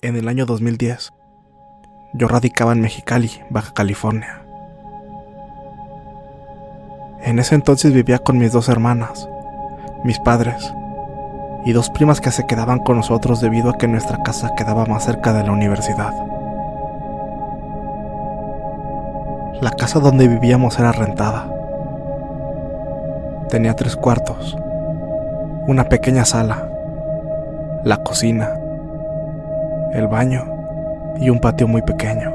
En el año 2010, yo radicaba en Mexicali, Baja California. En ese entonces vivía con mis dos hermanas, mis padres y dos primas que se quedaban con nosotros debido a que nuestra casa quedaba más cerca de la universidad. La casa donde vivíamos era rentada. Tenía tres cuartos, una pequeña sala, la cocina, el baño y un patio muy pequeño.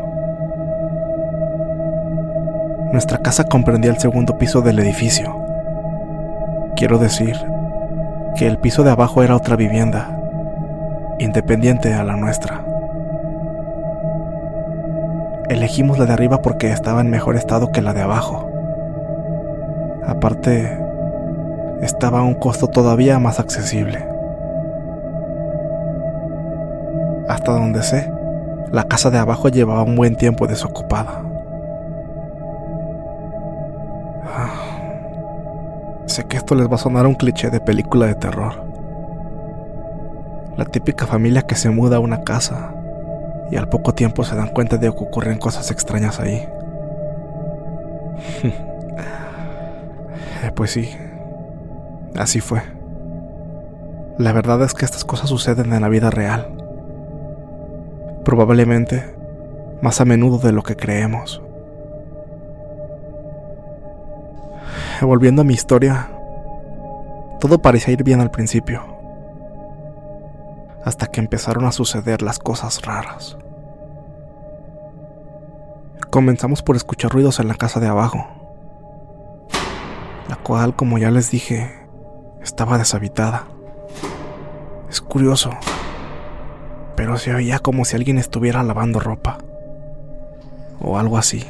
Nuestra casa comprendía el segundo piso del edificio. Quiero decir que el piso de abajo era otra vivienda, independiente a la nuestra. Elegimos la de arriba porque estaba en mejor estado que la de abajo. Aparte, estaba a un costo todavía más accesible. Hasta donde sé, la casa de abajo llevaba un buen tiempo desocupada. Ah, sé que esto les va a sonar un cliché de película de terror. La típica familia que se muda a una casa y al poco tiempo se dan cuenta de que ocurren cosas extrañas ahí. Eh, pues sí, así fue. La verdad es que estas cosas suceden en la vida real. Probablemente más a menudo de lo que creemos. Volviendo a mi historia, todo parecía ir bien al principio, hasta que empezaron a suceder las cosas raras. Comenzamos por escuchar ruidos en la casa de abajo, la cual, como ya les dije, estaba deshabitada. Es curioso, pero se oía como si alguien estuviera lavando ropa, o algo así.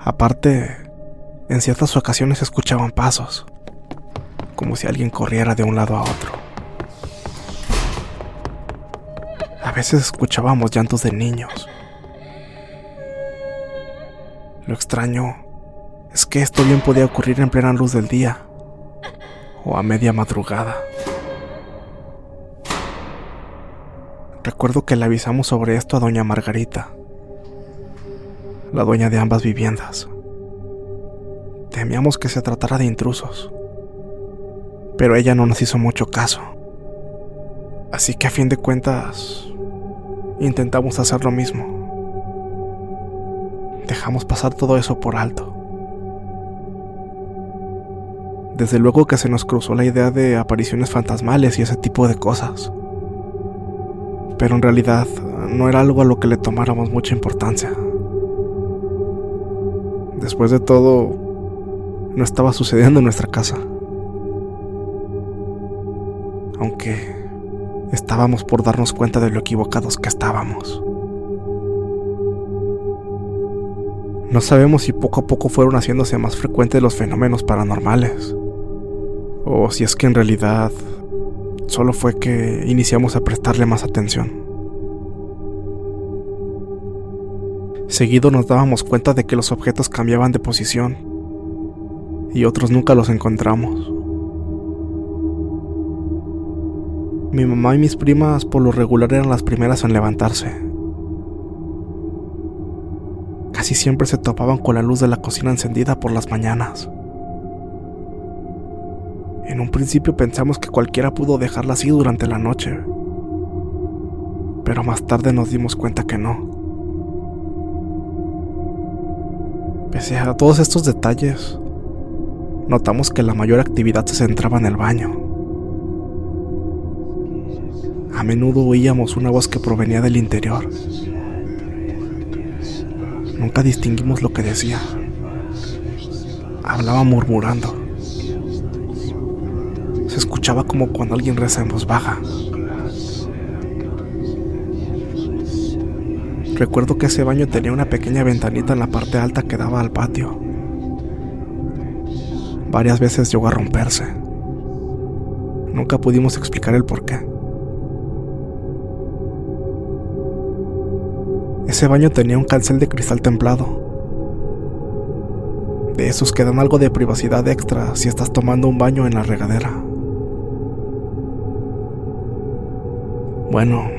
Aparte, en ciertas ocasiones escuchaban pasos, como si alguien corriera de un lado a otro. Veces escuchábamos llantos de niños. Lo extraño es que esto bien podía ocurrir en plena luz del día o a media madrugada. Recuerdo que le avisamos sobre esto a doña Margarita, la dueña de ambas viviendas. Temíamos que se tratara de intrusos, pero ella no nos hizo mucho caso. Así que a fin de cuentas, intentamos hacer lo mismo. Dejamos pasar todo eso por alto. Desde luego que se nos cruzó la idea de apariciones fantasmales y ese tipo de cosas. Pero en realidad no era algo a lo que le tomáramos mucha importancia. Después de todo, no estaba sucediendo en nuestra casa. Aunque estábamos por darnos cuenta de lo equivocados que estábamos. No sabemos si poco a poco fueron haciéndose más frecuentes los fenómenos paranormales, o si es que en realidad solo fue que iniciamos a prestarle más atención. Seguido nos dábamos cuenta de que los objetos cambiaban de posición y otros nunca los encontramos. Mi mamá y mis primas por lo regular eran las primeras en levantarse. Casi siempre se topaban con la luz de la cocina encendida por las mañanas. En un principio pensamos que cualquiera pudo dejarla así durante la noche, pero más tarde nos dimos cuenta que no. Pese a todos estos detalles, notamos que la mayor actividad se centraba en el baño. A menudo oíamos una voz que provenía del interior. Nunca distinguimos lo que decía. Hablaba murmurando. Se escuchaba como cuando alguien reza en voz baja. Recuerdo que ese baño tenía una pequeña ventanita en la parte alta que daba al patio. Varias veces llegó a romperse. Nunca pudimos explicar el por Ese baño tenía un cancel de cristal templado. De esos que dan algo de privacidad extra si estás tomando un baño en la regadera. Bueno,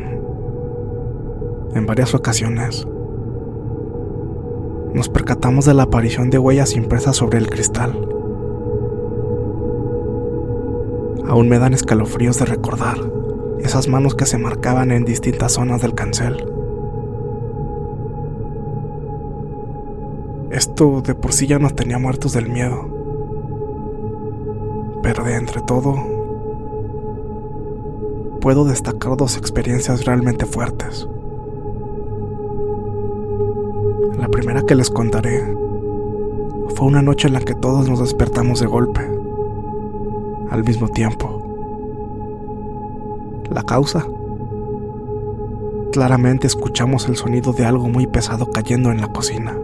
en varias ocasiones nos percatamos de la aparición de huellas impresas sobre el cristal. Aún me dan escalofríos de recordar esas manos que se marcaban en distintas zonas del cancel. Esto de por sí ya nos tenía muertos del miedo. Pero de entre todo, puedo destacar dos experiencias realmente fuertes. La primera que les contaré fue una noche en la que todos nos despertamos de golpe, al mismo tiempo. La causa. Claramente escuchamos el sonido de algo muy pesado cayendo en la cocina.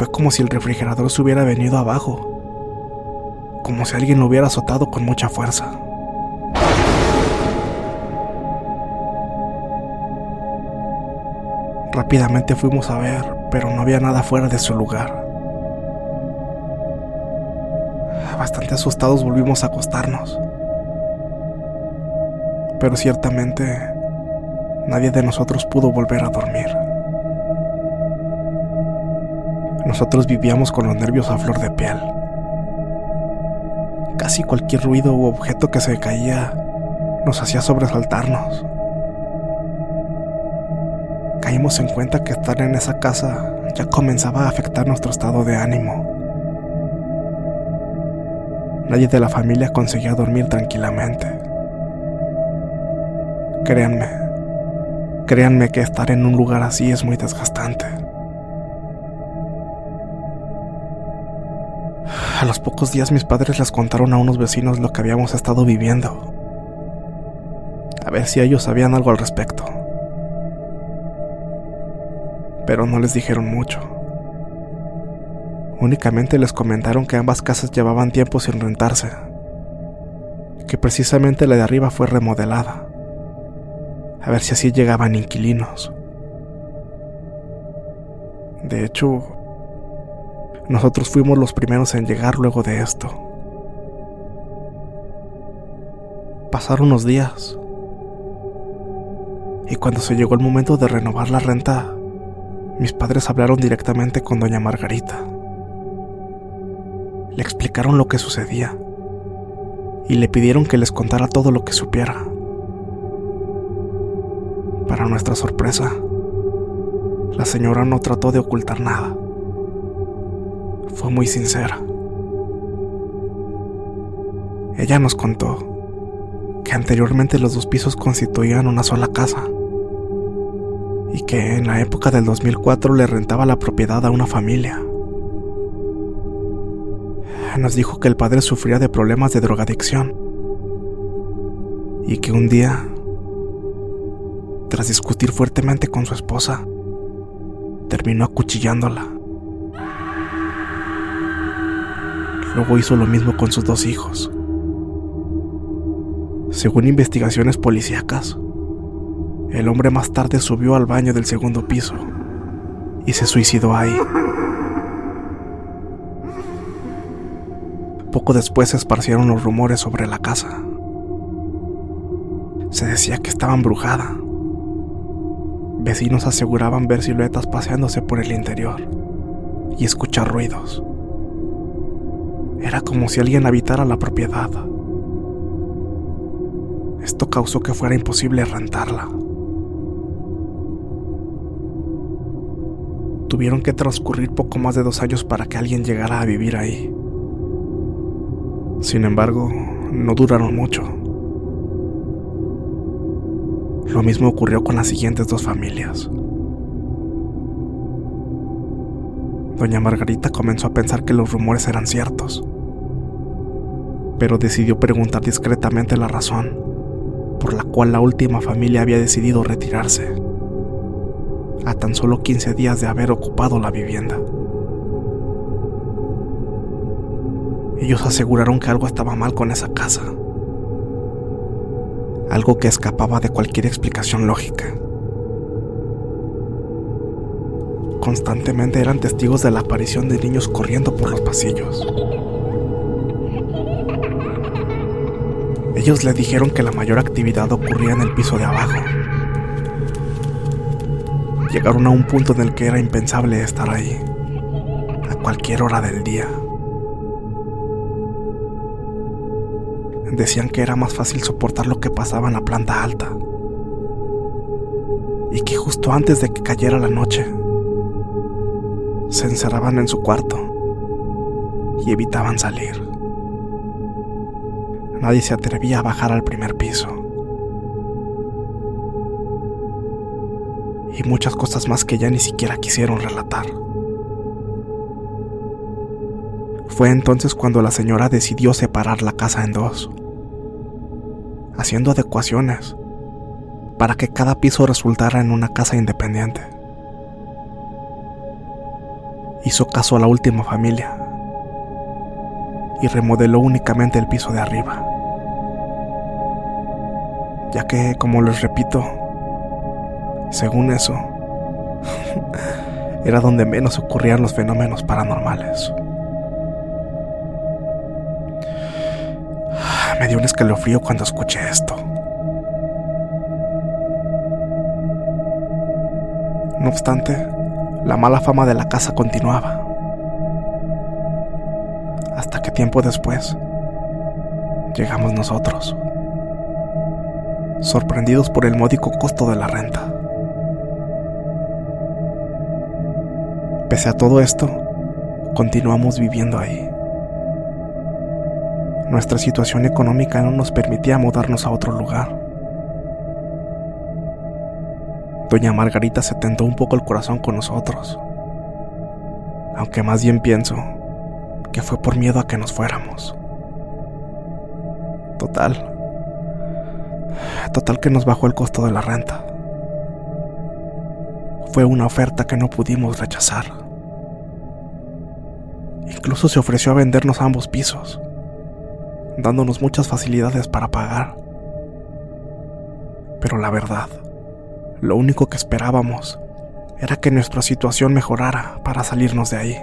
Fue como si el refrigerador se hubiera venido abajo, como si alguien lo hubiera azotado con mucha fuerza. Rápidamente fuimos a ver, pero no había nada fuera de su lugar. Bastante asustados volvimos a acostarnos. Pero ciertamente nadie de nosotros pudo volver a dormir. Nosotros vivíamos con los nervios a flor de piel. Casi cualquier ruido u objeto que se caía nos hacía sobresaltarnos caímos en cuenta que estar en esa casa ya comenzaba a afectar nuestro estado de ánimo. Nadie de la familia conseguía dormir tranquilamente. Créanme, créanme que estar en un lugar así es muy desgastante. A los pocos días mis padres les contaron a unos vecinos lo que habíamos estado viviendo. A ver si ellos sabían algo al respecto pero no les dijeron mucho. Únicamente les comentaron que ambas casas llevaban tiempo sin rentarse, que precisamente la de arriba fue remodelada, a ver si así llegaban inquilinos. De hecho, nosotros fuimos los primeros en llegar luego de esto. Pasaron unos días, y cuando se llegó el momento de renovar la renta, mis padres hablaron directamente con doña Margarita. Le explicaron lo que sucedía y le pidieron que les contara todo lo que supiera. Para nuestra sorpresa, la señora no trató de ocultar nada. Fue muy sincera. Ella nos contó que anteriormente los dos pisos constituían una sola casa y que en la época del 2004 le rentaba la propiedad a una familia. Nos dijo que el padre sufría de problemas de drogadicción y que un día, tras discutir fuertemente con su esposa, terminó acuchillándola. Luego hizo lo mismo con sus dos hijos. Según investigaciones policíacas, el hombre más tarde subió al baño del segundo piso y se suicidó ahí. Poco después se esparcieron los rumores sobre la casa. Se decía que estaba embrujada. Vecinos aseguraban ver siluetas paseándose por el interior y escuchar ruidos. Era como si alguien habitara la propiedad. Esto causó que fuera imposible rentarla. Tuvieron que transcurrir poco más de dos años para que alguien llegara a vivir ahí. Sin embargo, no duraron mucho. Lo mismo ocurrió con las siguientes dos familias. Doña Margarita comenzó a pensar que los rumores eran ciertos, pero decidió preguntar discretamente la razón por la cual la última familia había decidido retirarse, a tan solo 15 días de haber ocupado la vivienda. Ellos aseguraron que algo estaba mal con esa casa. Algo que escapaba de cualquier explicación lógica. Constantemente eran testigos de la aparición de niños corriendo por los pasillos. Ellos le dijeron que la mayor actividad ocurría en el piso de abajo. Llegaron a un punto en el que era impensable estar ahí, a cualquier hora del día. decían que era más fácil soportar lo que pasaba en la planta alta. Y que justo antes de que cayera la noche, se encerraban en su cuarto y evitaban salir. Nadie se atrevía a bajar al primer piso. Y muchas cosas más que ya ni siquiera quisieron relatar. Fue entonces cuando la señora decidió separar la casa en dos haciendo adecuaciones para que cada piso resultara en una casa independiente. Hizo caso a la última familia y remodeló únicamente el piso de arriba, ya que, como les repito, según eso, era donde menos ocurrían los fenómenos paranormales. Me dio un escalofrío cuando escuché esto. No obstante, la mala fama de la casa continuaba. Hasta que tiempo después llegamos nosotros, sorprendidos por el módico costo de la renta. Pese a todo esto, continuamos viviendo ahí. Nuestra situación económica no nos permitía mudarnos a otro lugar. Doña Margarita se tentó un poco el corazón con nosotros, aunque más bien pienso que fue por miedo a que nos fuéramos. Total. Total que nos bajó el costo de la renta. Fue una oferta que no pudimos rechazar. Incluso se ofreció a vendernos ambos pisos dándonos muchas facilidades para pagar. Pero la verdad, lo único que esperábamos era que nuestra situación mejorara para salirnos de ahí.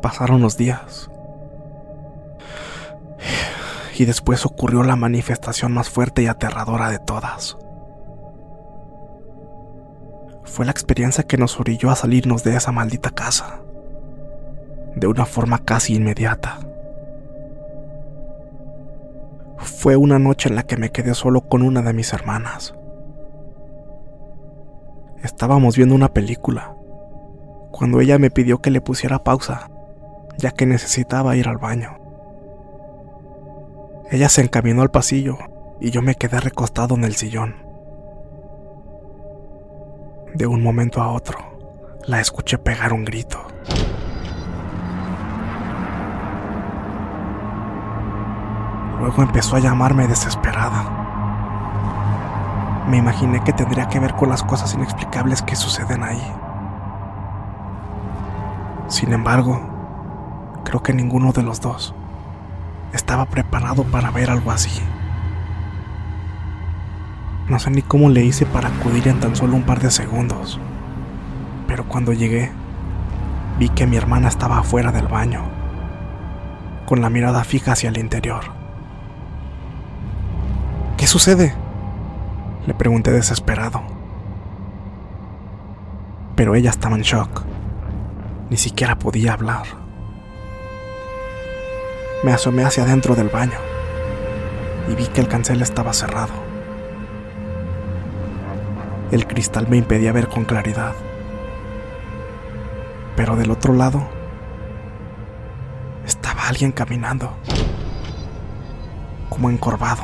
Pasaron los días. Y después ocurrió la manifestación más fuerte y aterradora de todas. Fue la experiencia que nos orilló a salirnos de esa maldita casa de una forma casi inmediata. Fue una noche en la que me quedé solo con una de mis hermanas. Estábamos viendo una película, cuando ella me pidió que le pusiera pausa, ya que necesitaba ir al baño. Ella se encaminó al pasillo y yo me quedé recostado en el sillón. De un momento a otro, la escuché pegar un grito. Luego empezó a llamarme desesperada. Me imaginé que tendría que ver con las cosas inexplicables que suceden ahí. Sin embargo, creo que ninguno de los dos estaba preparado para ver algo así. No sé ni cómo le hice para acudir en tan solo un par de segundos, pero cuando llegué, vi que mi hermana estaba afuera del baño, con la mirada fija hacia el interior. ¿Qué sucede? Le pregunté desesperado. Pero ella estaba en shock. Ni siquiera podía hablar. Me asomé hacia adentro del baño y vi que el cancel estaba cerrado. El cristal me impedía ver con claridad. Pero del otro lado estaba alguien caminando, como encorvado.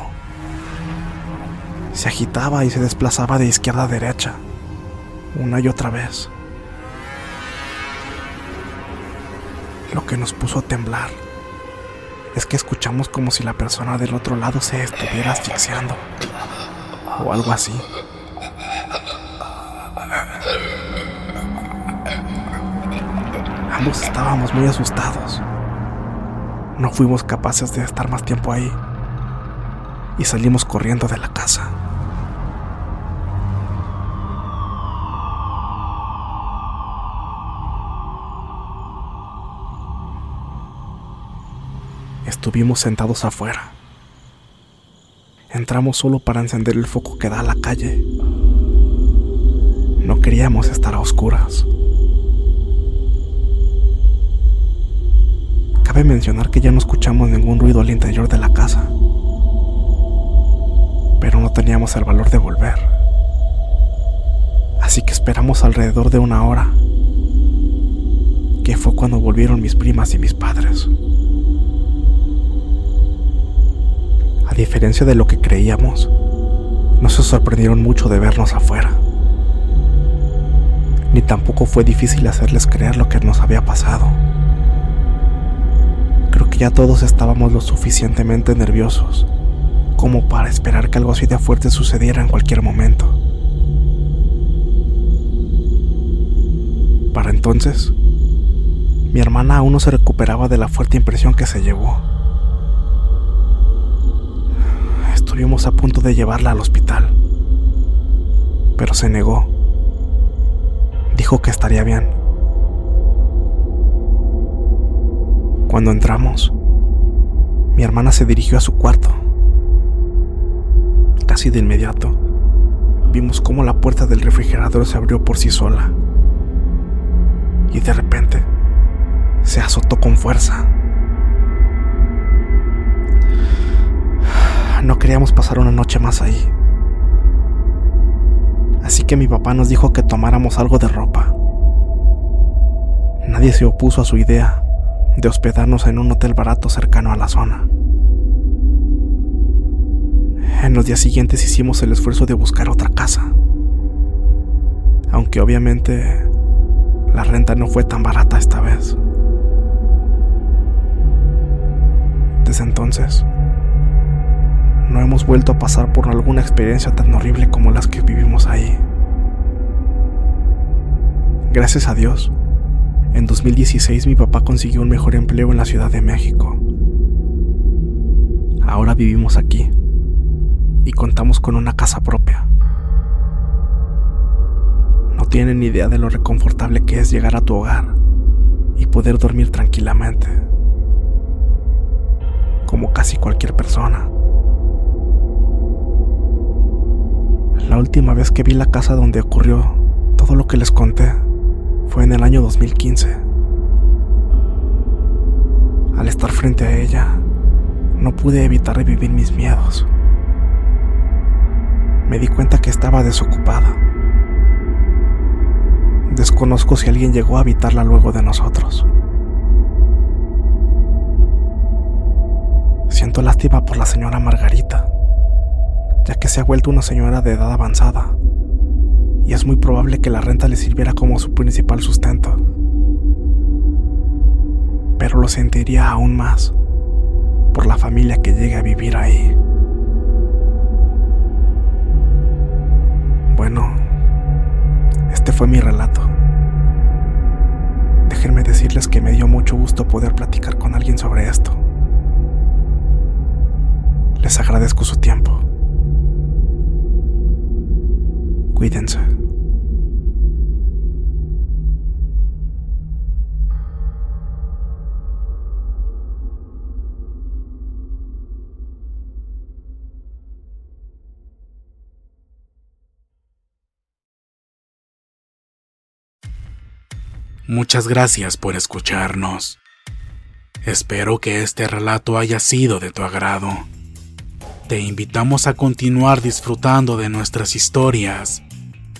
Se agitaba y se desplazaba de izquierda a derecha, una y otra vez. Lo que nos puso a temblar es que escuchamos como si la persona del otro lado se estuviera asfixiando o algo así. Ambos estábamos muy asustados. No fuimos capaces de estar más tiempo ahí y salimos corriendo de la casa. Estuvimos sentados afuera. Entramos solo para encender el foco que da a la calle. No queríamos estar a oscuras. Cabe mencionar que ya no escuchamos ningún ruido al interior de la casa, pero no teníamos el valor de volver. Así que esperamos alrededor de una hora, que fue cuando volvieron mis primas y mis padres. A diferencia de lo que creíamos, no se sorprendieron mucho de vernos afuera. Ni tampoco fue difícil hacerles creer lo que nos había pasado. Creo que ya todos estábamos lo suficientemente nerviosos como para esperar que algo así de fuerte sucediera en cualquier momento. Para entonces, mi hermana aún no se recuperaba de la fuerte impresión que se llevó. Estuvimos a punto de llevarla al hospital, pero se negó. Dijo que estaría bien. Cuando entramos, mi hermana se dirigió a su cuarto. Casi de inmediato, vimos cómo la puerta del refrigerador se abrió por sí sola. Y de repente, se azotó con fuerza. No queríamos pasar una noche más ahí. Así que mi papá nos dijo que tomáramos algo de ropa. Nadie se opuso a su idea de hospedarnos en un hotel barato cercano a la zona. En los días siguientes hicimos el esfuerzo de buscar otra casa. Aunque obviamente la renta no fue tan barata esta vez. Desde entonces, no hemos vuelto a pasar por alguna experiencia tan horrible como las que vivimos ahí. Gracias a Dios, en 2016 mi papá consiguió un mejor empleo en la Ciudad de México. Ahora vivimos aquí y contamos con una casa propia. No tienen idea de lo reconfortable que es llegar a tu hogar y poder dormir tranquilamente, como casi cualquier persona. La última vez que vi la casa donde ocurrió todo lo que les conté fue en el año 2015. Al estar frente a ella, no pude evitar revivir mis miedos. Me di cuenta que estaba desocupada. Desconozco si alguien llegó a habitarla luego de nosotros. Siento lástima por la señora Margarita ya que se ha vuelto una señora de edad avanzada, y es muy probable que la renta le sirviera como su principal sustento. Pero lo sentiría aún más por la familia que llegue a vivir ahí. Bueno, este fue mi relato. Déjenme decirles que me dio mucho gusto poder platicar con alguien sobre esto. Les agradezco su tiempo. Muchas gracias por escucharnos. Espero que este relato haya sido de tu agrado. Te invitamos a continuar disfrutando de nuestras historias